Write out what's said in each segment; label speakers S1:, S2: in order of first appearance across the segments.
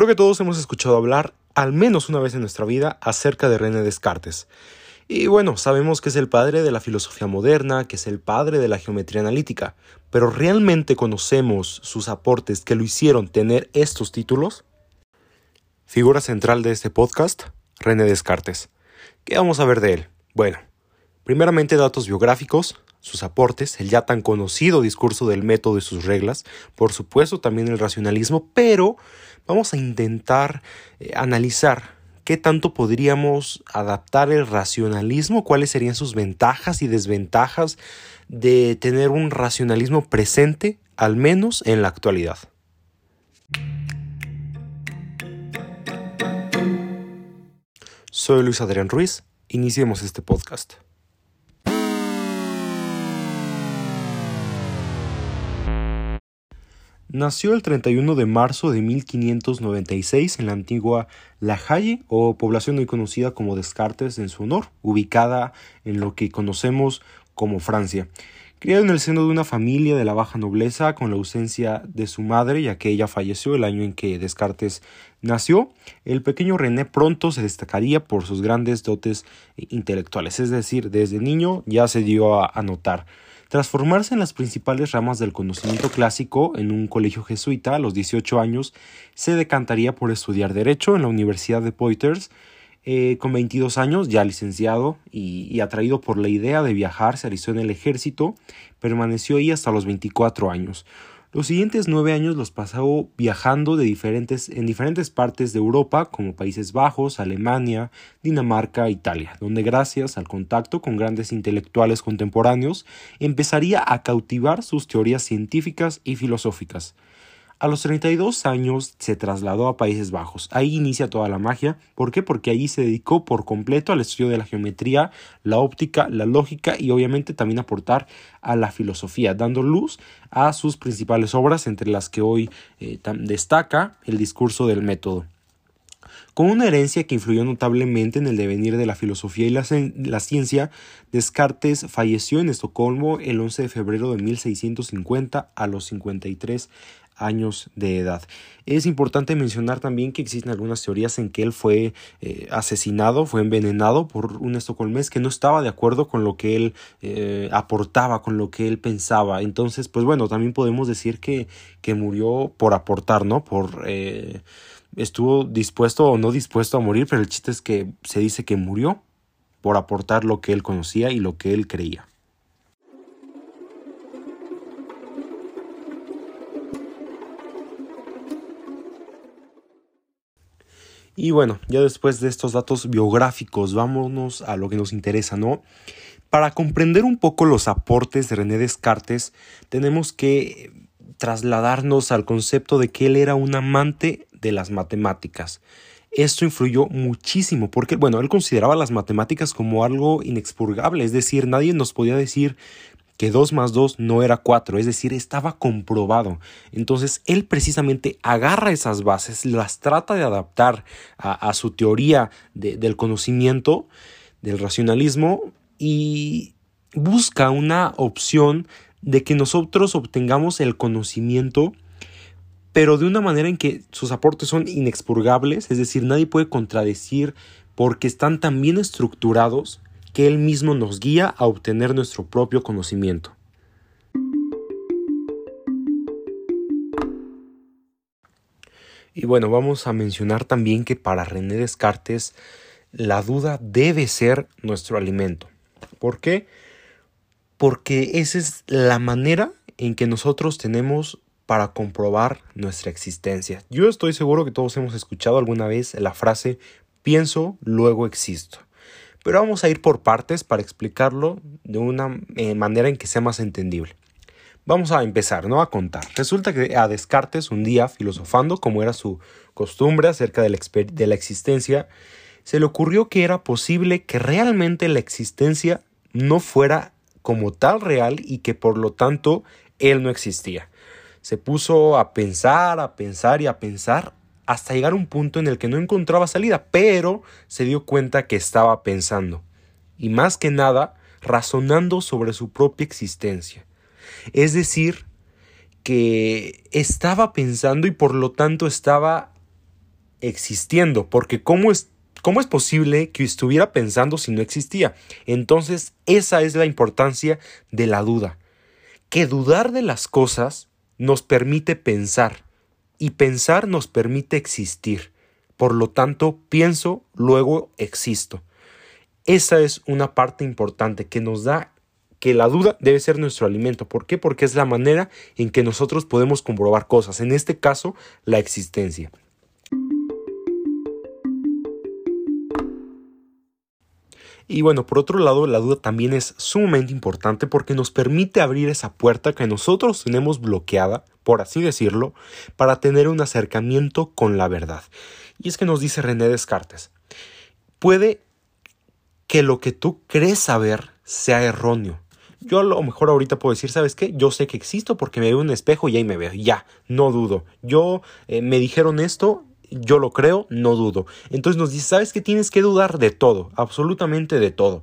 S1: Creo que todos hemos escuchado hablar, al menos una vez en nuestra vida, acerca de René Descartes. Y bueno, sabemos que es el padre de la filosofía moderna, que es el padre de la geometría analítica, pero ¿realmente conocemos sus aportes que lo hicieron tener estos títulos? Figura central de este podcast, René Descartes. ¿Qué vamos a ver de él? Bueno, primeramente datos biográficos, sus aportes, el ya tan conocido discurso del método y sus reglas, por supuesto también el racionalismo, pero vamos a intentar eh, analizar qué tanto podríamos adaptar el racionalismo, cuáles serían sus ventajas y desventajas de tener un racionalismo presente, al menos en la actualidad. Soy Luis Adrián Ruiz, iniciemos este podcast. Nació el 31 de marzo de 1596 en la antigua La Haye, o población hoy conocida como Descartes en su honor, ubicada en lo que conocemos como Francia. Criado en el seno de una familia de la baja nobleza con la ausencia de su madre, ya que ella falleció el año en que Descartes nació, el pequeño René pronto se destacaría por sus grandes dotes intelectuales, es decir, desde niño ya se dio a notar. Tras formarse en las principales ramas del conocimiento clásico en un colegio jesuita a los 18 años, se decantaría por estudiar Derecho en la Universidad de Poitiers. Eh, con 22 años, ya licenciado y, atraído por la idea de viajar, se alisó en el ejército, permaneció ahí hasta los 24 años. Los siguientes nueve años los pasó viajando en diferentes partes de Europa, como Países Bajos, Alemania, Dinamarca, Italia, donde gracias al contacto con grandes intelectuales contemporáneos empezaría a cautivar sus teorías científicas y filosóficas. A los 32 años se trasladó a Países Bajos. Ahí inicia toda la magia. ¿Por qué? Porque allí se dedicó por completo al estudio de la geometría, la óptica, la lógica y obviamente también aportar a la filosofía, dando luz a sus principales obras, entre las que hoy eh, destaca el discurso del método. Con una herencia que influyó notablemente en el devenir de la filosofía y la, la, ciencia, Descartes falleció en Estocolmo el 11 de febrero de 1650 a los 53 años de edad. Es importante mencionar también que existen algunas teorías en que él fue eh, asesinado, fue envenenado por un estocolmés que no estaba de acuerdo con lo que él eh, aportaba, con lo que él pensaba. Entonces, pues bueno, también podemos decir que, que murió por aportar, ¿no? Por... Eh, estuvo dispuesto o no dispuesto a morir, pero el chiste es que se dice que murió por aportar lo que él conocía y lo que él creía. Y bueno, ya después de estos datos biográficos, vámonos a lo que nos interesa, ¿no? Para comprender un poco los aportes de René Descartes, tenemos que trasladarnos al concepto de que él era un amante de las matemáticas. Esto influyó muchísimo porque, bueno, él consideraba las matemáticas como algo inexpurgable, es decir, nadie nos podía decir que 2 más 2 no era 4, es decir, estaba comprobado. Entonces, él precisamente agarra esas bases, las trata de adaptar a, su teoría del conocimiento, del racionalismo, y busca una opción de que nosotros obtengamos el conocimiento pero de una manera en que sus aportes son inexpurgables, es decir, nadie puede contradecir porque están tan bien estructurados que Él mismo nos guía a obtener nuestro propio conocimiento. Y bueno, vamos a mencionar también que para René Descartes la duda debe ser nuestro alimento. ¿Por qué? Porque esa es la manera en que nosotros tenemos para comprobar nuestra existencia. Yo estoy seguro que todos hemos escuchado alguna vez la frase pienso, luego existo. Pero vamos a ir por partes para explicarlo de una eh, manera en que sea más entendible. Vamos a empezar, ¿no? A contar. Resulta que a Descartes, un día, filosofando, como era su costumbre acerca de la, de la existencia, se le ocurrió que era posible que realmente la existencia no fuera como tal real y que por lo tanto él no existía. Se puso a pensar, a pensar y a pensar hasta llegar a un punto en el que no encontraba salida, pero se dio cuenta que estaba pensando, y más que nada, razonando sobre su propia existencia. Es decir, que estaba pensando y por lo tanto estaba existiendo, porque ¿cómo es, ¿cómo es posible que estuviera pensando si no existía? Entonces, esa es la importancia de la duda, que dudar de las cosas nos permite pensar, y pensar nos permite existir. Por lo tanto, pienso, luego existo. Esa es una parte importante que nos da que la duda debe ser nuestro alimento. ¿Por qué? Porque es la manera en que nosotros podemos comprobar cosas, en este caso, la existencia. Y bueno, por otro lado, la duda también es sumamente importante porque nos permite abrir esa puerta que nosotros tenemos bloqueada, por así decirlo, para tener un acercamiento con la verdad. Y es que nos dice René Descartes, puede que lo que tú crees saber sea erróneo. Yo a lo mejor ahorita puedo decir, ¿sabes qué? Yo sé que existo porque me veo en un espejo y ahí me veo. Ya, no dudo. Yo eh, me dijeron esto yo lo creo, no dudo. Entonces nos dice, ¿sabes que tienes que dudar de todo? Absolutamente de todo.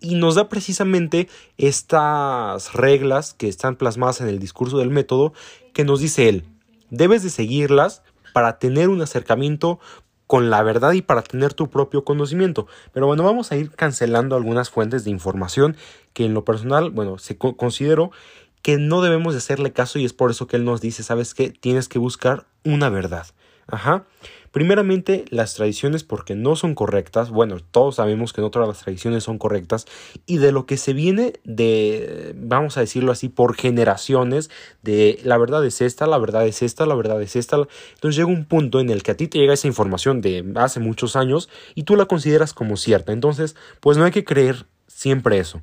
S1: Y nos da precisamente estas reglas que están plasmadas en el discurso del método que nos dice él. Debes de seguirlas para tener un acercamiento con la verdad y para tener tu propio conocimiento. Pero bueno, vamos a ir cancelando algunas fuentes de información que en lo personal, bueno, se considero que no debemos de hacerle caso y es por eso que él nos dice, ¿sabes qué? Tienes que buscar una verdad. Ajá. Primeramente, las tradiciones porque no son correctas. Bueno, todos sabemos que no todas las tradiciones son correctas. Y de lo que se viene de, vamos a decirlo así, por generaciones, de la verdad es esta, la verdad es esta, la verdad es esta. Entonces llega un punto en el que a ti te llega esa información de hace muchos años y tú la consideras como cierta. Entonces, pues no hay que creer siempre eso.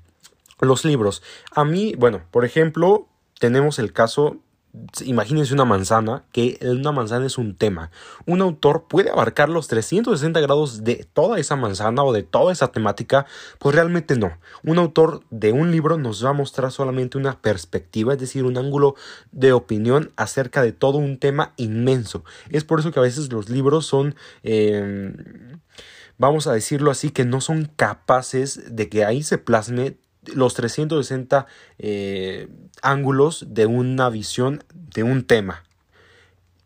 S1: Los libros. A mí, bueno, por ejemplo, tenemos el caso Imagínense una manzana, que una manzana es un tema. Un autor puede abarcar los 360 grados de toda esa manzana o de toda esa temática, pues realmente no. Un autor de un libro nos va a mostrar solamente una perspectiva, es decir, un ángulo de opinión acerca de todo un tema inmenso. Es por eso que a veces los libros son... Em, vamos a decirlo así, que no son capaces de que ahí se plasme los 360 eh, ángulos de una visión de un tema.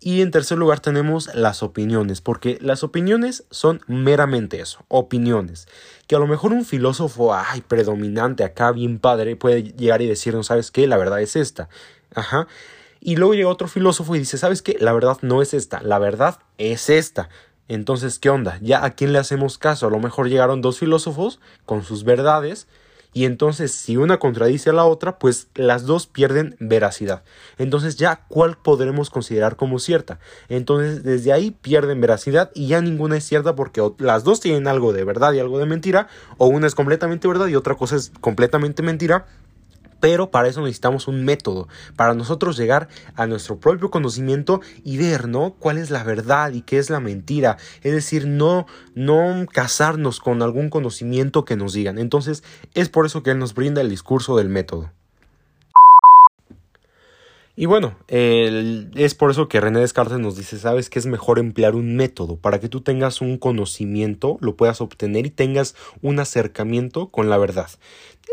S1: Y en tercer lugar tenemos las opiniones, porque las opiniones son meramente eso, opiniones. Que a lo mejor un filósofo, ay, predominante acá, bien padre, puede llegar y decir, no sabes qué, la verdad es esta. Ajá. Y luego llega otro filósofo y dice, ¿sabes qué? La verdad no es esta, la verdad es esta. Entonces, ¿qué onda? ¿Ya a quién le hacemos caso? A lo mejor llegaron dos filósofos con sus verdades y entonces si una contradice a la otra, pues las dos pierden veracidad. Entonces ya cuál podremos considerar como cierta. Entonces desde ahí pierden veracidad y ya ninguna es cierta porque las dos tienen algo de verdad y algo de mentira, o una es completamente verdad y otra cosa es completamente mentira pero para eso necesitamos un método, para nosotros llegar a nuestro propio conocimiento y ver, ¿no? cuál es la verdad y qué es la mentira, es decir, no no casarnos con algún conocimiento que nos digan. Entonces, es por eso que él nos brinda el discurso del método. Y bueno, es por eso que René Descartes nos dice, sabes que es mejor emplear un método para que tú tengas un conocimiento, lo puedas obtener y tengas un acercamiento con la verdad.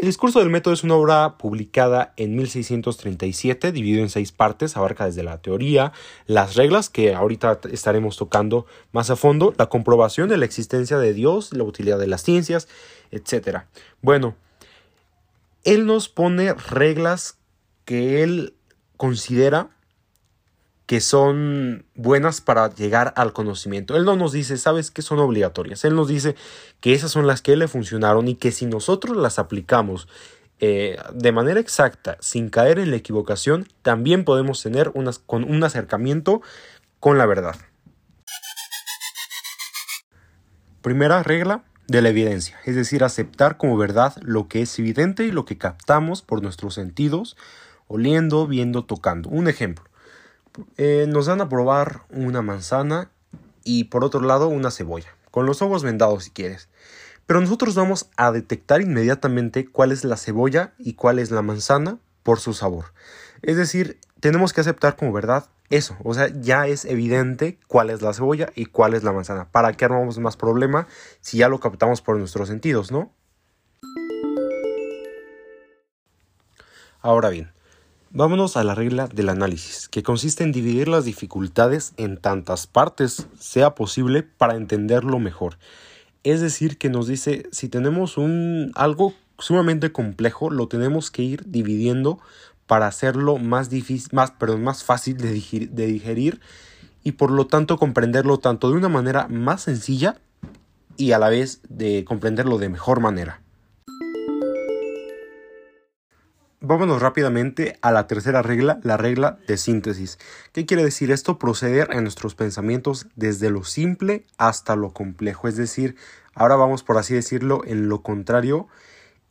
S1: El discurso del método es una obra publicada en 1637, dividido en seis partes, abarca desde la teoría, las reglas que ahorita estaremos tocando más a fondo, la comprobación de la existencia de Dios, la utilidad de las ciencias, etc. Bueno, él nos pone reglas que él considera que son buenas para llegar al conocimiento. Él no nos dice, sabes que son obligatorias. Él nos dice que esas son las que le funcionaron y que si nosotros las aplicamos eh, de manera exacta, sin caer en la equivocación, también podemos tener con un acercamiento con la verdad. Primera regla de la evidencia, es decir, aceptar como verdad lo que es evidente y lo que captamos por nuestros sentidos oliendo, viendo, tocando. Un ejemplo. Eh, nos dan a probar una manzana y por otro lado una cebolla, con los ojos vendados si quieres. Pero nosotros vamos a detectar inmediatamente cuál es la cebolla y cuál es la manzana por su sabor. Es decir, tenemos que aceptar como verdad eso. O sea, ya es evidente cuál es la cebolla y cuál es la manzana. ¿Para qué armamos más problema si ya lo captamos por nuestros sentidos, no? Ahora bien, Vámonos a la regla del análisis, que consiste en dividir las dificultades en tantas partes sea posible para entenderlo mejor. Es decir, que nos dice si tenemos un algo sumamente complejo, lo tenemos que ir dividiendo para hacerlo más difícil, más, perdón, más fácil de de digerir y por lo tanto comprenderlo tanto de una manera más sencilla y a la vez de comprenderlo de mejor manera. Vámonos rápidamente a la tercera regla, la regla de síntesis. ¿Qué quiere decir esto? Proceder en nuestros pensamientos desde lo simple hasta lo complejo. Es decir, ahora vamos por así decirlo en lo contrario.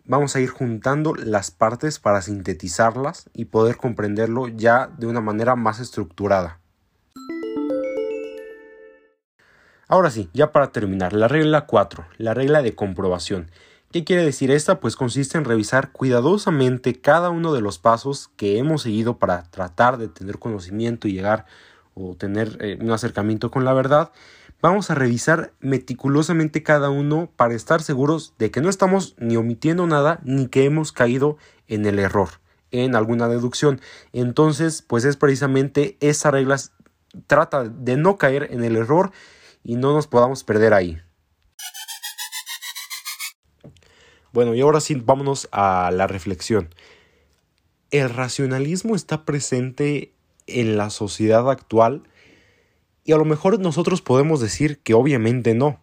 S1: Vamos a ir juntando las partes para sintetizarlas y poder comprenderlo ya de una manera más estructurada. Ahora sí, ya para terminar, la regla 4, la regla de comprobación. ¿Qué quiere decir esta? Pues consiste en revisar cuidadosamente cada uno de los pasos que hemos seguido para tratar de tener conocimiento y llegar o tener eh, un acercamiento con la verdad. Vamos a revisar meticulosamente cada uno para estar seguros de que no estamos ni omitiendo nada ni que hemos caído en el error en alguna deducción. Entonces, pues es precisamente esa regla trata de no caer en el error y no nos podamos perder ahí. Bueno, y ahora sí, vámonos a la reflexión. El racionalismo está presente en la sociedad actual y a lo mejor nosotros podemos decir que obviamente no.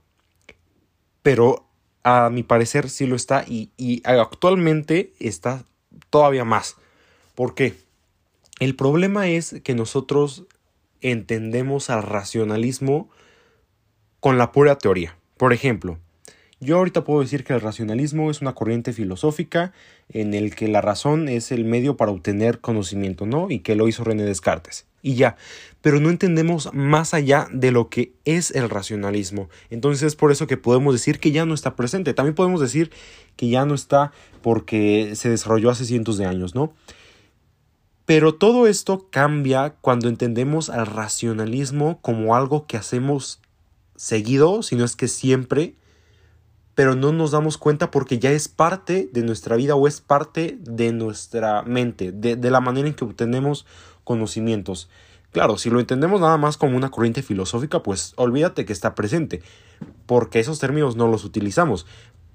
S1: Pero a mi parecer sí lo está y, y actualmente está todavía más. ¿Por qué? El problema es que nosotros entendemos al racionalismo con la pura teoría. Por ejemplo, yo ahorita puedo decir que el racionalismo es una corriente filosófica en el que la razón es el medio para obtener conocimiento, ¿no? Y que lo hizo René Descartes. Y ya, pero no entendemos más allá de lo que es el racionalismo. Entonces es por eso que podemos decir que ya no está presente. También podemos decir que ya no está porque se desarrolló hace cientos de años, ¿no? Pero todo esto cambia cuando entendemos al racionalismo como algo que hacemos seguido, si no es que siempre, pero no nos damos cuenta porque ya es parte de nuestra vida o es parte de nuestra mente, de, la manera en que obtenemos conocimientos. Claro, si lo entendemos nada más como una corriente filosófica, pues olvídate que está presente, porque esos términos no los utilizamos.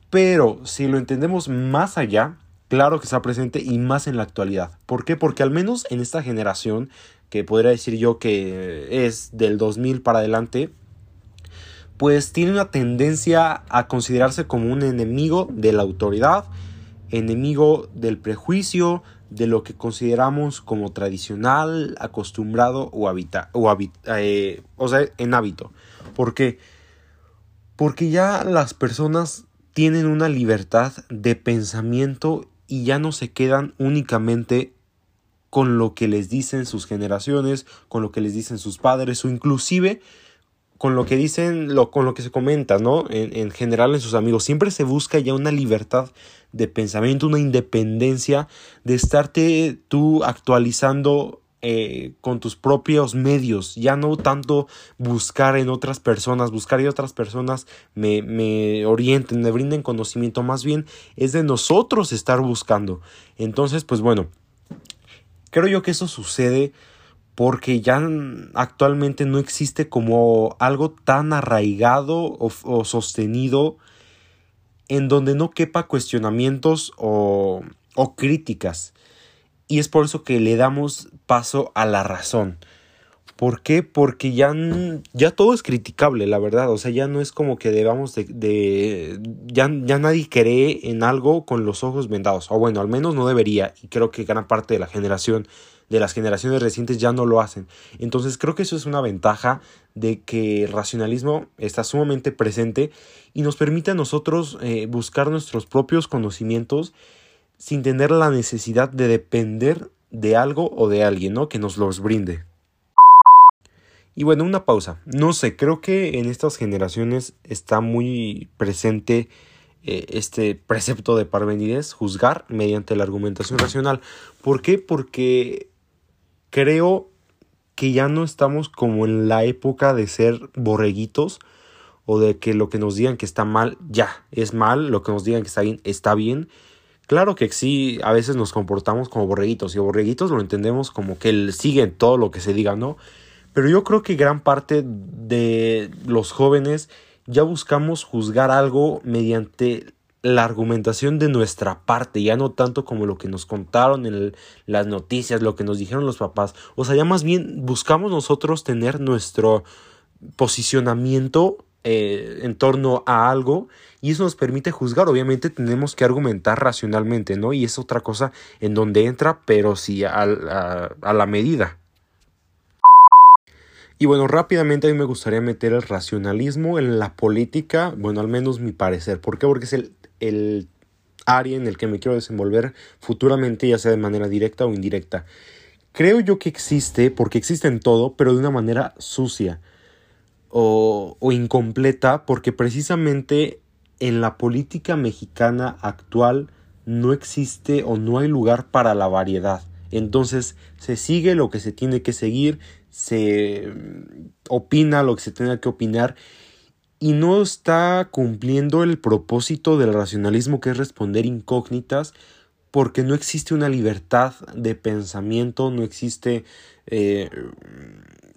S1: Pero si lo entendemos más allá, claro que está presente y más en la actualidad. ¿Por qué? Porque al menos en esta generación, que podría decir yo que es del 2000 para adelante, pues tiene una tendencia a considerarse como un enemigo de la autoridad, enemigo del prejuicio, de lo que consideramos como tradicional, acostumbrado o, habita, o, eh, o sea, en hábito. ¿Por qué? Porque ya las personas tienen una libertad de pensamiento y ya no se quedan únicamente con lo que les dicen sus generaciones, con lo que les dicen sus padres o inclusive con lo que dicen, lo, con lo que se comenta, ¿no? En, general en sus amigos. Siempre se busca ya una libertad de pensamiento, una independencia de estarte tú actualizando eh, con tus propios medios, ya no tanto buscar en otras personas, buscar que otras personas me, me orienten, me brinden conocimiento, más bien es de nosotros estar buscando. Entonces, pues bueno, creo yo que eso sucede porque ya actualmente no existe como algo tan arraigado o, sostenido en donde no quepa cuestionamientos o, críticas. Y es por eso que le damos paso a la razón. ¿Por qué? Porque ya, ya todo es criticable, la verdad. O sea, ya no es como que debamos de... de ya, ya, nadie cree en algo con los ojos vendados. O bueno, al menos no debería. Y creo que gran parte de la generación de las generaciones recientes ya no lo hacen. Entonces creo que eso es una ventaja de que el racionalismo está sumamente presente y nos permite a nosotros eh, buscar nuestros propios conocimientos sin tener la necesidad de depender de algo o de alguien, ¿no? Que nos los brinde. Y bueno, una pausa. No sé, creo que en estas generaciones está muy presente eh, este precepto de Parmenides, juzgar mediante la argumentación racional. ¿Por qué? Porque creo que ya no estamos como en la época de ser borreguitos o de que lo que nos digan que está mal ya es mal, lo que nos digan que está bien está bien. Claro que sí, a veces nos comportamos como borreguitos y borreguitos lo entendemos como que siguen todo lo que se diga, ¿no? Pero yo creo que gran parte de los jóvenes ya buscamos juzgar algo mediante la argumentación de nuestra parte, ya no tanto como lo que nos contaron en las noticias, lo que nos dijeron los papás. O sea, ya más bien buscamos nosotros tener nuestro posicionamiento eh, en torno a algo y eso nos permite juzgar. Obviamente tenemos que argumentar racionalmente, ¿no? Y es otra cosa en donde entra, pero sí a, a, la medida. Y bueno, rápidamente a mí me gustaría meter el racionalismo en la política, bueno, al menos mi parecer. ¿Por qué? Porque es el, el área en el que me quiero desenvolver futuramente, ya sea de manera directa o indirecta. Creo yo que existe, porque existe en todo, pero de una manera sucia o, o incompleta, porque precisamente en la política mexicana actual no existe o no hay lugar para la variedad. Entonces se sigue lo que se tiene que seguir, se mm, opina lo que se tenga que opinar y no está cumpliendo el propósito del racionalismo que es responder incógnitas porque no existe una libertad de pensamiento, no existe eh,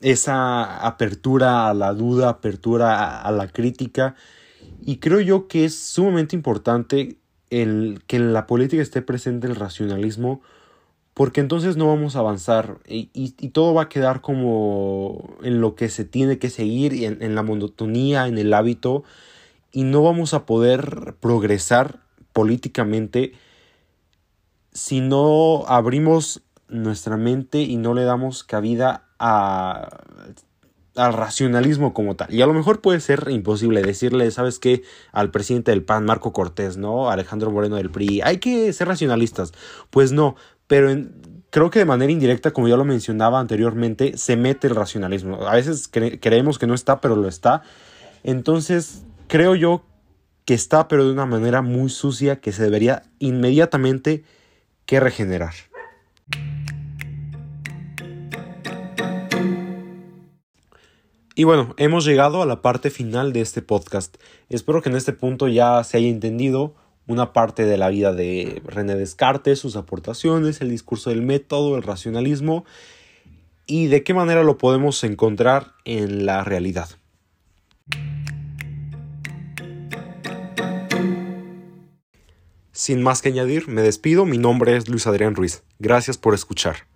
S1: esa apertura a la duda, apertura a la crítica. Y creo yo que es sumamente importante el que en la política esté presente el racionalismo, porque entonces no vamos a avanzar y, y, todo va a quedar como en lo que se tiene que seguir, en, en la monotonía, en el hábito, y no vamos a poder progresar políticamente si no abrimos nuestra mente y no le damos cabida a al racionalismo como tal. Y a lo mejor puede ser imposible decirle, ¿sabes qué? Al presidente del PAN, Marco Cortés, ¿no? Alejandro Moreno del PRI, hay que ser racionalistas. Pues no, pero creo que de manera indirecta, como ya lo mencionaba anteriormente, se mete el racionalismo. A veces creemos que no está, pero lo está. Entonces, creo yo que está, pero de una manera muy sucia que se debería inmediatamente que regenerar. Y bueno, hemos llegado a la parte final de este podcast. Espero que en este punto ya se haya entendido una parte de la vida de René Descartes, sus aportaciones, el discurso del método, el racionalismo y de qué manera lo podemos encontrar en la realidad. Sin más que añadir, me despido. Mi nombre es Luis Adrián Ruiz. Gracias por escuchar.